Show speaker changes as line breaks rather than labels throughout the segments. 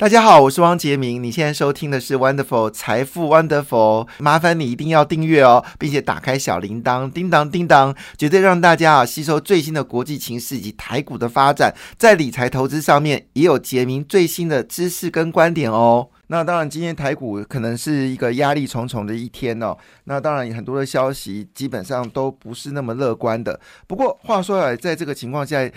大家好，我是汪杰明。你现在收听的是 Wonderful 财富 Wonderful，麻烦你一定要订阅哦，并且打开小铃铛，叮当叮当，绝对让大家啊吸收最新的国际情势以及台股的发展，在理财投资上面也有杰明最新的知识跟观点哦。那当然，今天台股可能是一个压力重重的一天哦。那当然，很多的消息基本上都不是那么乐观的。不过话说来，在这个情况下。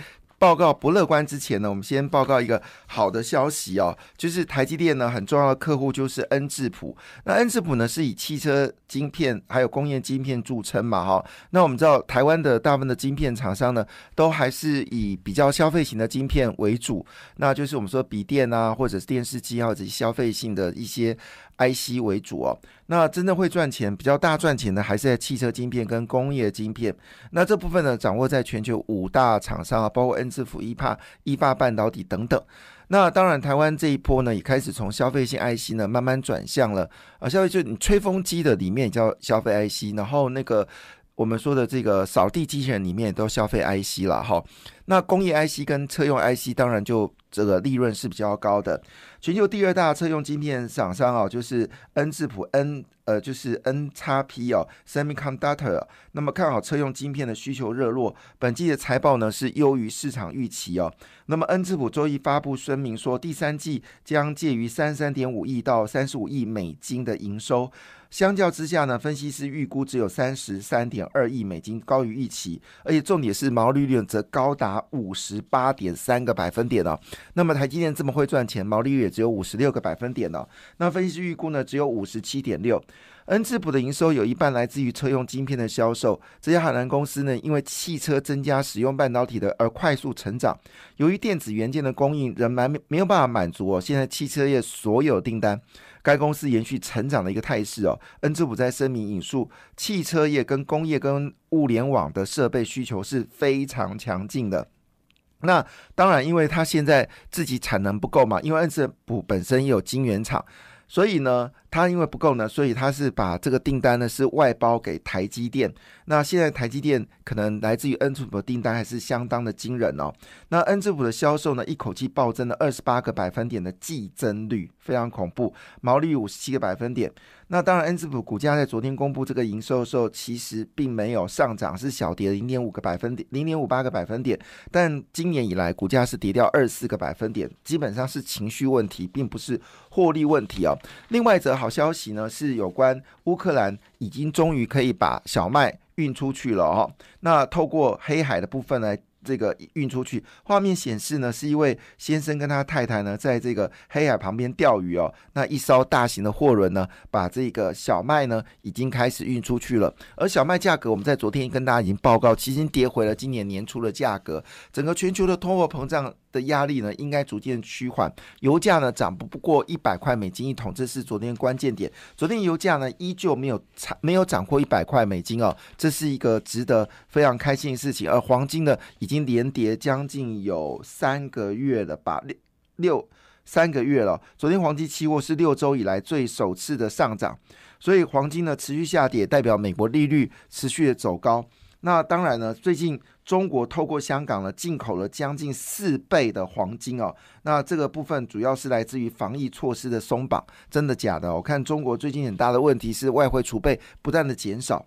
报告不乐观之前呢，我们先报告一个好的消息哦，就是台积电呢很重要的客户就是恩智浦。那恩智浦呢是以汽车晶片还有工业晶片著称嘛哈。那我们知道台湾的大部分的晶片厂商呢，都还是以比较消费型的晶片为主，那就是我们说笔电啊，或者是电视机啊或者消费性的一些。IC 为主哦，那真正会赚钱、比较大赚钱的还是在汽车晶片跟工业晶片。那这部分呢，掌握在全球五大厂商啊，包括恩智浦、一帕、一发半导体等等。那当然，台湾这一波呢，也开始从消费性 IC 呢慢慢转向了啊，消费就你吹风机的里面叫消费 IC，然后那个我们说的这个扫地机器人里面也都消费 IC 了哈。那工业 IC 跟车用 IC 当然就这个利润是比较高的。全球第二大车用晶片厂商啊，就是恩智浦 N 呃，就是 N 叉 P 哦，Semiconductor。那么看好车用晶片的需求热络，本季的财报呢是优于市场预期哦。那么恩智浦周一发布声明说，第三季将介于三三点五亿到三十五亿美金的营收。相较之下呢，分析师预估只有三十三点二亿美金，高于预期，而且重点是毛利率则高达五十八点三个百分点哦。那么台积电这么会赚钱，毛利率也只有五十六个百分点呢。那分析师预估呢，只有五十七点六。恩智浦的营收有一半来自于车用晶片的销售。这家海南公司呢，因为汽车增加使用半导体的而快速成长。由于电子元件的供应仍然没有办法满足哦，现在汽车业所有订单。该公司延续成长的一个态势哦。恩智浦在声明引述，汽车业跟工业跟物联网的设备需求是非常强劲的。那当然，因为它现在自己产能不够嘛，因为恩智浦本身也有晶圆厂，所以呢。他因为不够呢，所以他是把这个订单呢是外包给台积电。那现在台积电可能来自于恩智浦的订单还是相当的惊人哦。那恩智浦的销售呢，一口气暴增了二十八个百分点的季增率，非常恐怖。毛利五十七个百分点。那当然，恩智浦股价在昨天公布这个营收的时候，其实并没有上涨，是小跌零点五个百分点，零点五八个百分点。但今年以来，股价是跌掉二十四个百分点，基本上是情绪问题，并不是获利问题哦。另外一则。好消息呢，是有关乌克兰已经终于可以把小麦运出去了哦。那透过黑海的部分呢？这个运出去，画面显示呢，是一位先生跟他太太呢，在这个黑海旁边钓鱼哦。那一艘大型的货轮呢，把这个小麦呢，已经开始运出去了。而小麦价格，我们在昨天跟大家已经报告，已经跌回了今年年初的价格。整个全球的通货膨胀的压力呢，应该逐渐趋缓。油价呢，涨不不过一百块美金一桶，这是昨天关键点。昨天油价呢，依旧没有涨，没有涨过一百块美金哦，这是一个值得非常开心的事情。而黄金呢，已经已经连跌将近有三个月了吧，六六三个月了。昨天黄金期货是六周以来最首次的上涨，所以黄金呢持续下跌，代表美国利率持续的走高。那当然呢，最近中国透过香港呢进口了将近四倍的黄金哦。那这个部分主要是来自于防疫措施的松绑，真的假的？我看中国最近很大的问题是外汇储备不断的减少。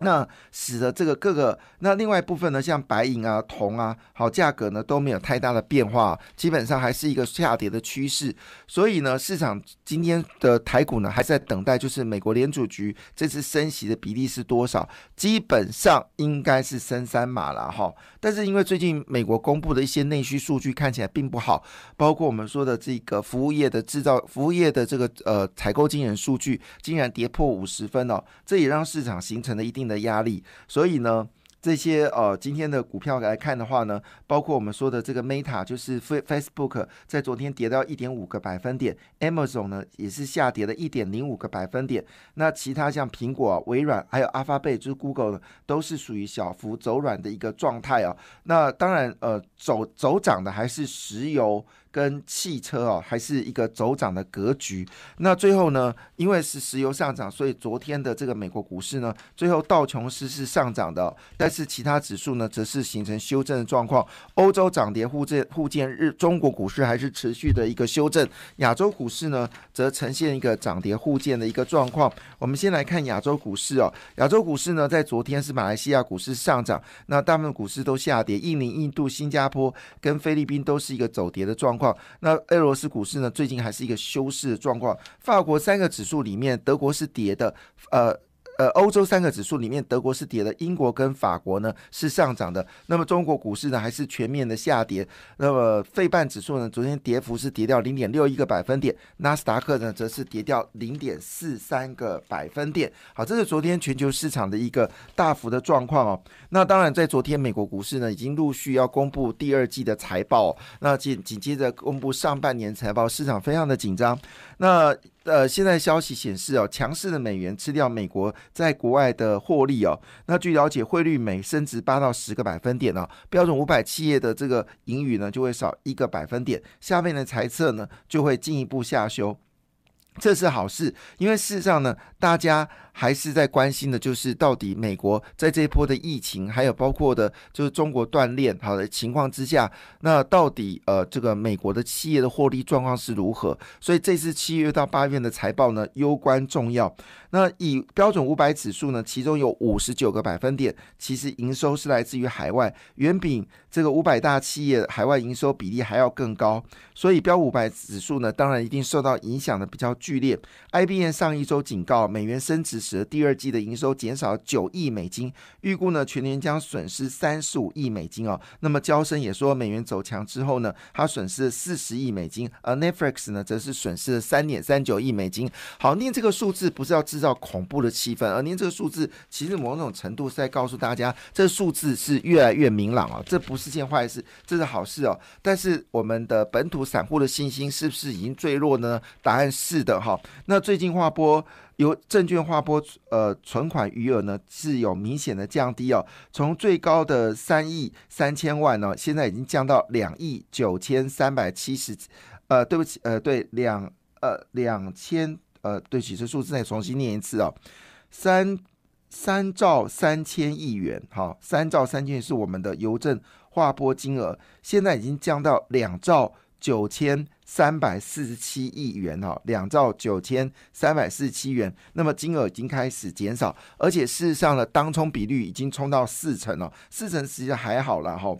那使得这个各个那另外一部分呢，像白银啊、铜啊，好价格呢都没有太大的变化，基本上还是一个下跌的趋势。所以呢，市场今天的台股呢还在等待，就是美国联储局这次升息的比例是多少？基本上应该是升三码了哈。但是因为最近美国公布的一些内需数据看起来并不好，包括我们说的这个服务业的制造、服务业的这个呃采购经营数据竟然跌破五十分哦，这也让市场形成了一定。的压力，所以呢，这些呃今天的股票来看的话呢，包括我们说的这个 Meta，就是 Facebook，在昨天跌到一点五个百分点，Amazon 呢也是下跌了一点零五个百分点。那其他像苹果、微软还有阿发贝，就是 Google 呢，都是属于小幅走软的一个状态啊。那当然，呃，走走涨的还是石油跟汽车哦，还是一个走涨的格局。那最后呢，因为是石油上涨，所以昨天的这个美国股市呢，最后道琼斯是上涨的，但是其他指数呢，则是形成修正的状况。欧洲涨跌互见互见日，中国股市还是持续的一个修正，亚洲股市呢，则呈现一个涨跌互见的一个状况。我们先来看亚洲股市哦，亚洲股市呢，在昨天是马来西亚股市上涨，那大部分股市都下跌，印尼、印度、新加坡跟菲律宾都是一个走跌的状况。那俄罗斯股市呢，最近还是一个休市的状况。法国三个指数里面，德国是跌的，呃。呃，欧洲三个指数里面，德国是跌的，英国跟法国呢是上涨的。那么中国股市呢还是全面的下跌。那么费半指数呢，昨天跌幅是跌掉零点六一个百分点，纳斯达克呢则是跌掉零点四三个百分点。好，这是昨天全球市场的一个大幅的状况哦。那当然，在昨天美国股市呢已经陆续要公布第二季的财报，那紧紧接着公布上半年财报，市场非常的紧张。那呃，现在消息显示哦，强势的美元吃掉美国在国外的获利哦。那据了解，汇率每升值八到十个百分点哦，标准五百企业的这个盈余呢就会少一个百分点，下面的猜测呢就会进一步下修。这是好事，因为事实上呢，大家还是在关心的，就是到底美国在这一波的疫情，还有包括的，就是中国锻炼好的情况之下，那到底呃，这个美国的企业的获利状况是如何？所以这次七月到八月的财报呢，攸关重要。那以标准五百指数呢，其中有五十九个百分点，其实营收是来自于海外，远比这个五百大企业海外营收比例还要更高。所以标五百指数呢，当然一定受到影响的比较。剧烈，IBM 上一周警告，美元升值时，第二季的营收减少九亿美金，预估呢全年将损失三十五亿美金哦。那么交生也说，美元走强之后呢，它损失了四十亿美金，而 Netflix 呢则是损失了三点三九亿美金。好，念这个数字不是要制造恐怖的气氛，而念这个数字其实某种程度是在告诉大家，这数字是越来越明朗哦，这不是件坏事，这是好事哦。但是我们的本土散户的信心是不是已经坠落呢？答案是的。哈，那最近划拨由证券划拨呃存款余额呢是有明显的降低哦，从最高的三亿三千万呢，现在已经降到两亿九千三百七十，呃，对不起，呃，对两呃两千呃，对不起，这数字再重新念一次哦，三三兆三千亿元，好，三兆三千亿是我们的邮政划拨金额，现在已经降到两兆九千。三百四十七亿元哈，两兆九千三百四十七元，那么金额已经开始减少，而且事实上呢，当冲比率已经冲到四成了，四成实际上还好了哈。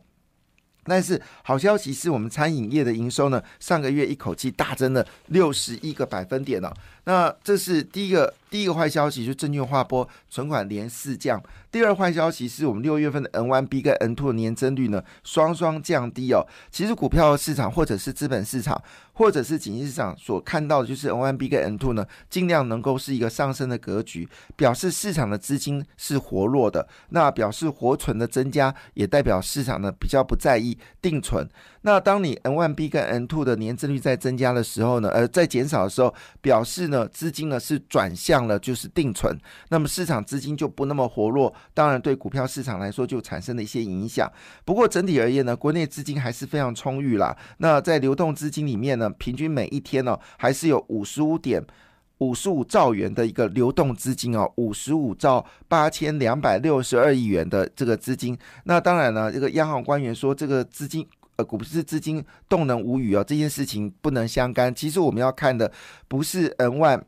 但是好消息是我们餐饮业的营收呢，上个月一口气大增了六十一个百分点呢。那这是第一个第一个坏消息，就证券划拨存款连四降。第二坏消息是我们六月份的 N one B 跟 N two 的年增率呢双双降低哦。其实股票市场或者是资本市场或者是景气市场所看到的就是 N one B 跟 N two 呢尽量能够是一个上升的格局，表示市场的资金是活络的。那表示活存的增加，也代表市场呢比较不在意定存。那当你 N one B 跟 N two 的年增率在增加的时候呢，呃，在减少的时候，表示呢资金呢是转向了就是定存，那么市场资金就不那么活络，当然对股票市场来说就产生了一些影响。不过整体而言呢，国内资金还是非常充裕啦。那在流动资金里面呢，平均每一天呢还是有五十五点五十五兆元的一个流动资金哦，五十五兆八千两百六十二亿元的这个资金。那当然呢，这个央行官员说这个资金。呃，股市资金动能无语哦，这件事情不能相干。其实我们要看的不是 N 万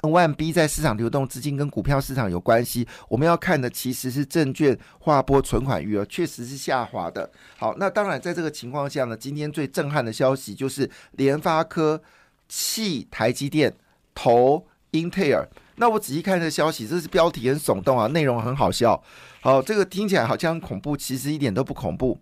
N 万 B 在市场流动资金跟股票市场有关系，我们要看的其实是证券划拨存款余额确实是下滑的。好，那当然在这个情况下呢，今天最震撼的消息就是联发科弃台积电投英特尔。那我仔细看这消息，这是标题很耸动啊，内容很好笑。好，这个听起来好像恐怖，其实一点都不恐怖。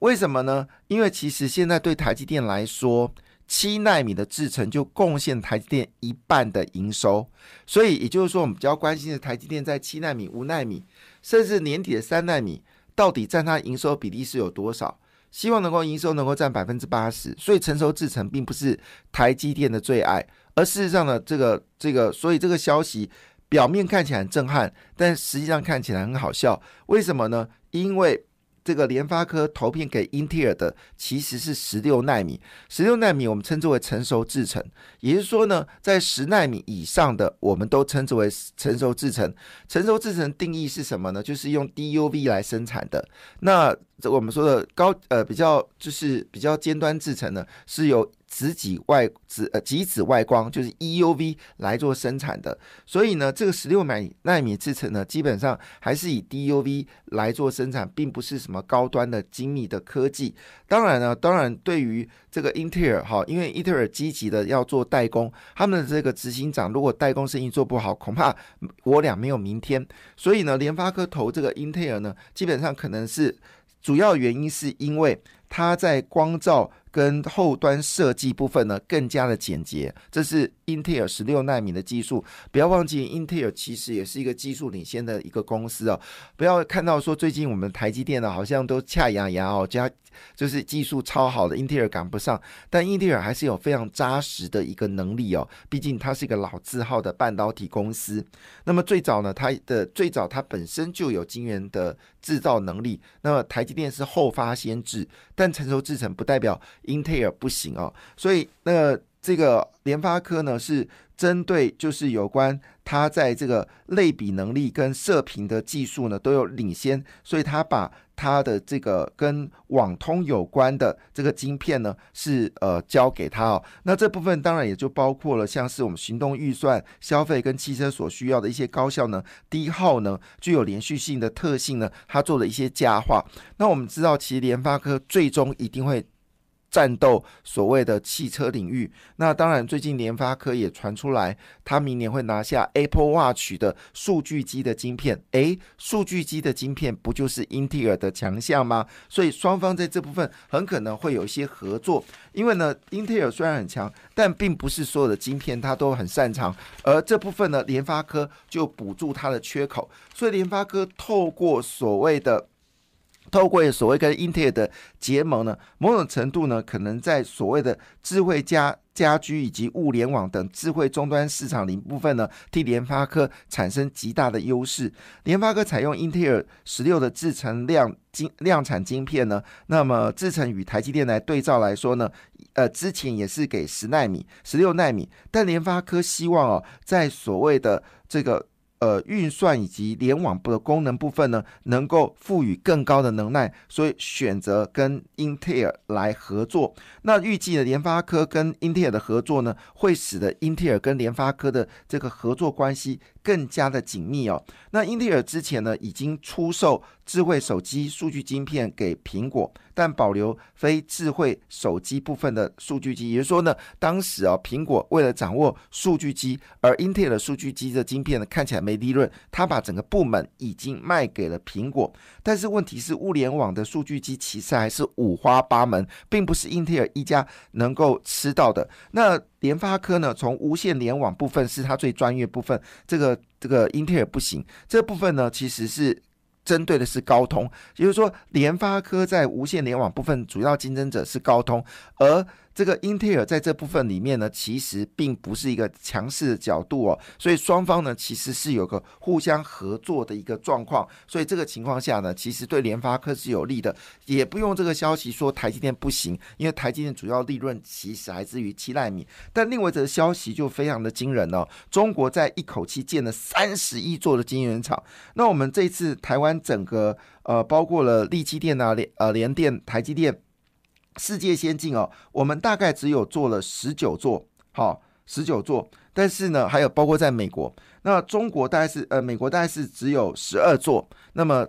为什么呢？因为其实现在对台积电来说，七纳米的制程就贡献台积电一半的营收，所以也就是说，我们比较关心的台积电在七纳米、五纳米，甚至年底的三纳米，到底占它营收比例是有多少？希望能够营收能够占百分之八十。所以成熟制程并不是台积电的最爱，而事实上呢，这个这个，所以这个消息表面看起来很震撼，但实际上看起来很好笑。为什么呢？因为这个联发科投片给英特尔的其实是十六纳米，十六纳米我们称之为成熟制程，也就是说呢，在十纳米以上的我们都称之为成熟制程。成熟制程定义是什么呢？就是用 DUV 来生产的。那我们说的高呃比较就是比较尖端制程呢，是由紫极外紫呃极紫外光就是 EUV 来做生产的，所以呢，这个十六米纳米制程呢，基本上还是以 DUV 来做生产，并不是什么高端的精密的科技。当然呢，当然对于这个英特尔哈，因为英特尔积极的要做代工，他们的这个执行长如果代工生意做不好，恐怕 我俩没有明天。所以呢，联发科投这个英特尔呢，基本上可能是主要原因是因为它在光照。跟后端设计部分呢更加的简洁，这是英特尔十六纳米的技术。不要忘记，英特尔其实也是一个技术领先的一个公司哦。不要看到说最近我们台积电呢好像都恰牙牙哦，加就是技术超好的，英特尔赶不上。但英特尔还是有非常扎实的一个能力哦，毕竟它是一个老字号的半导体公司。那么最早呢，它的最早它本身就有晶圆的制造能力。那么台积电是后发先至，但成熟制程不代表。英特尔不行哦，所以那这个联发科呢是针对就是有关它在这个类比能力跟射频的技术呢都有领先，所以它把它的这个跟网通有关的这个晶片呢是呃交给他哦。那这部分当然也就包括了像是我们行动预算、消费跟汽车所需要的一些高效能低耗能、具有连续性的特性呢，它做了一些加化。那我们知道，其实联发科最终一定会。战斗所谓的汽车领域，那当然最近联发科也传出来，他明年会拿下 Apple Watch 的数据机的晶片。诶，数据机的晶片不就是英特尔的强项吗？所以双方在这部分很可能会有一些合作。因为呢，英特尔虽然很强，但并不是所有的晶片它都很擅长，而这部分呢，联发科就补助它的缺口。所以联发科透过所谓的。透过所谓跟英特尔的结盟呢，某种程度呢，可能在所谓的智慧家家居以及物联网等智慧终端市场零部分呢，替联发科产生极大的优势。联发科采用英特尔十六的制程量晶量产晶片呢，那么制程与台积电来对照来说呢，呃，之前也是给十纳米、十六纳米，但联发科希望哦，在所谓的这个。呃，运算以及联网部的功能部分呢，能够赋予更高的能耐，所以选择跟英特尔来合作。那预计的联发科跟英特尔的合作呢，会使得英特尔跟联发科的这个合作关系更加的紧密哦。那英特尔之前呢，已经出售智慧手机数据晶片给苹果。但保留非智慧手机部分的数据机，也就是说呢，当时啊，苹果为了掌握数据机，而英特尔的数据机的晶片呢，看起来没利润，他把整个部门已经卖给了苹果。但是问题是，物联网的数据机其实还是五花八门，并不是英特尔一家能够吃到的。那联发科呢，从无线联网部分是它最专业部分，这个这个英特尔不行，这部分呢，其实是。针对的是高通，也就是说，联发科在无线联网部分主要竞争者是高通，而。这个英特尔在这部分里面呢，其实并不是一个强势的角度哦，所以双方呢其实是有个互相合作的一个状况，所以这个情况下呢，其实对联发科是有利的，也不用这个消息说台积电不行，因为台积电主要利润其实来自于七纳米。但另外这个消息就非常的惊人哦，中国在一口气建了三十一座的晶圆厂，那我们这次台湾整个呃包括了力积电啊联呃联电、台积电。世界先进哦，我们大概只有做了十九座，好，十九座。但是呢，还有包括在美国，那中国大概是呃，美国大概是只有十二座。那么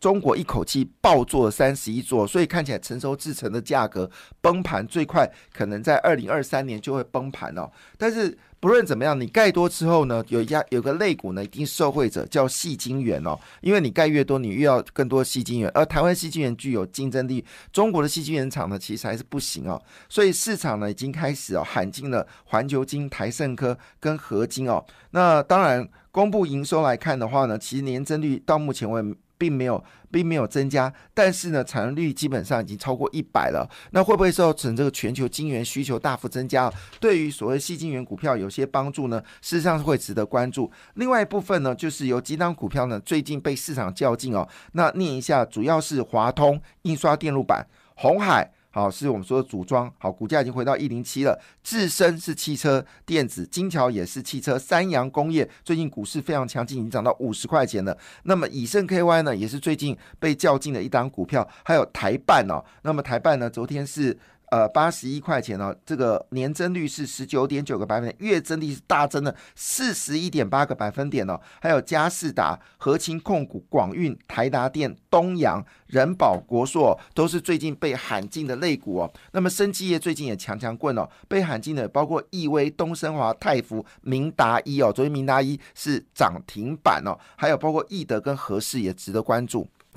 中国一口气爆做了三十一座，所以看起来成熟制成的价格崩盘最快可能在二零二三年就会崩盘哦。但是不论怎么样，你盖多之后呢，有一家有个类股呢，一定受惠者叫细晶圆哦，因为你盖越多，你越要更多细晶圆，而台湾细晶圆具有竞争力，中国的细晶圆厂呢其实还是不行哦，所以市场呢已经开始哦喊进了环球金、台盛科跟合金哦。那当然公布营收来看的话呢，其实年增率到目前为止并没有。并没有增加，但是呢，产能率基本上已经超过一百了。那会不会造成这个全球晶圆需求大幅增加，对于所谓细晶圆股票有些帮助呢？事实上是会值得关注。另外一部分呢，就是有几档股票呢，最近被市场较劲哦。那念一下，主要是华通、印刷电路板、红海。好，是我们说的组装好，股价已经回到一零七了。智深是汽车电子，金桥也是汽车，三洋工业最近股市非常强劲，已经涨到五十块钱了。那么以盛 KY 呢，也是最近被较劲的一档股票，还有台办哦。那么台办呢，昨天是。呃，八十一块钱哦，这个年增率是十九点九个百分点，月增率是大增了四十一点八个百分点哦。还有嘉士达、和清控股、广运、台达电、东阳、人保、国硕都是最近被喊进的类股哦。那么生技业最近也强强棍哦，被喊进的包括易威、东升华、泰福、明达一哦。昨天明达一是涨停板哦，还有包括易德跟和氏也值得关注。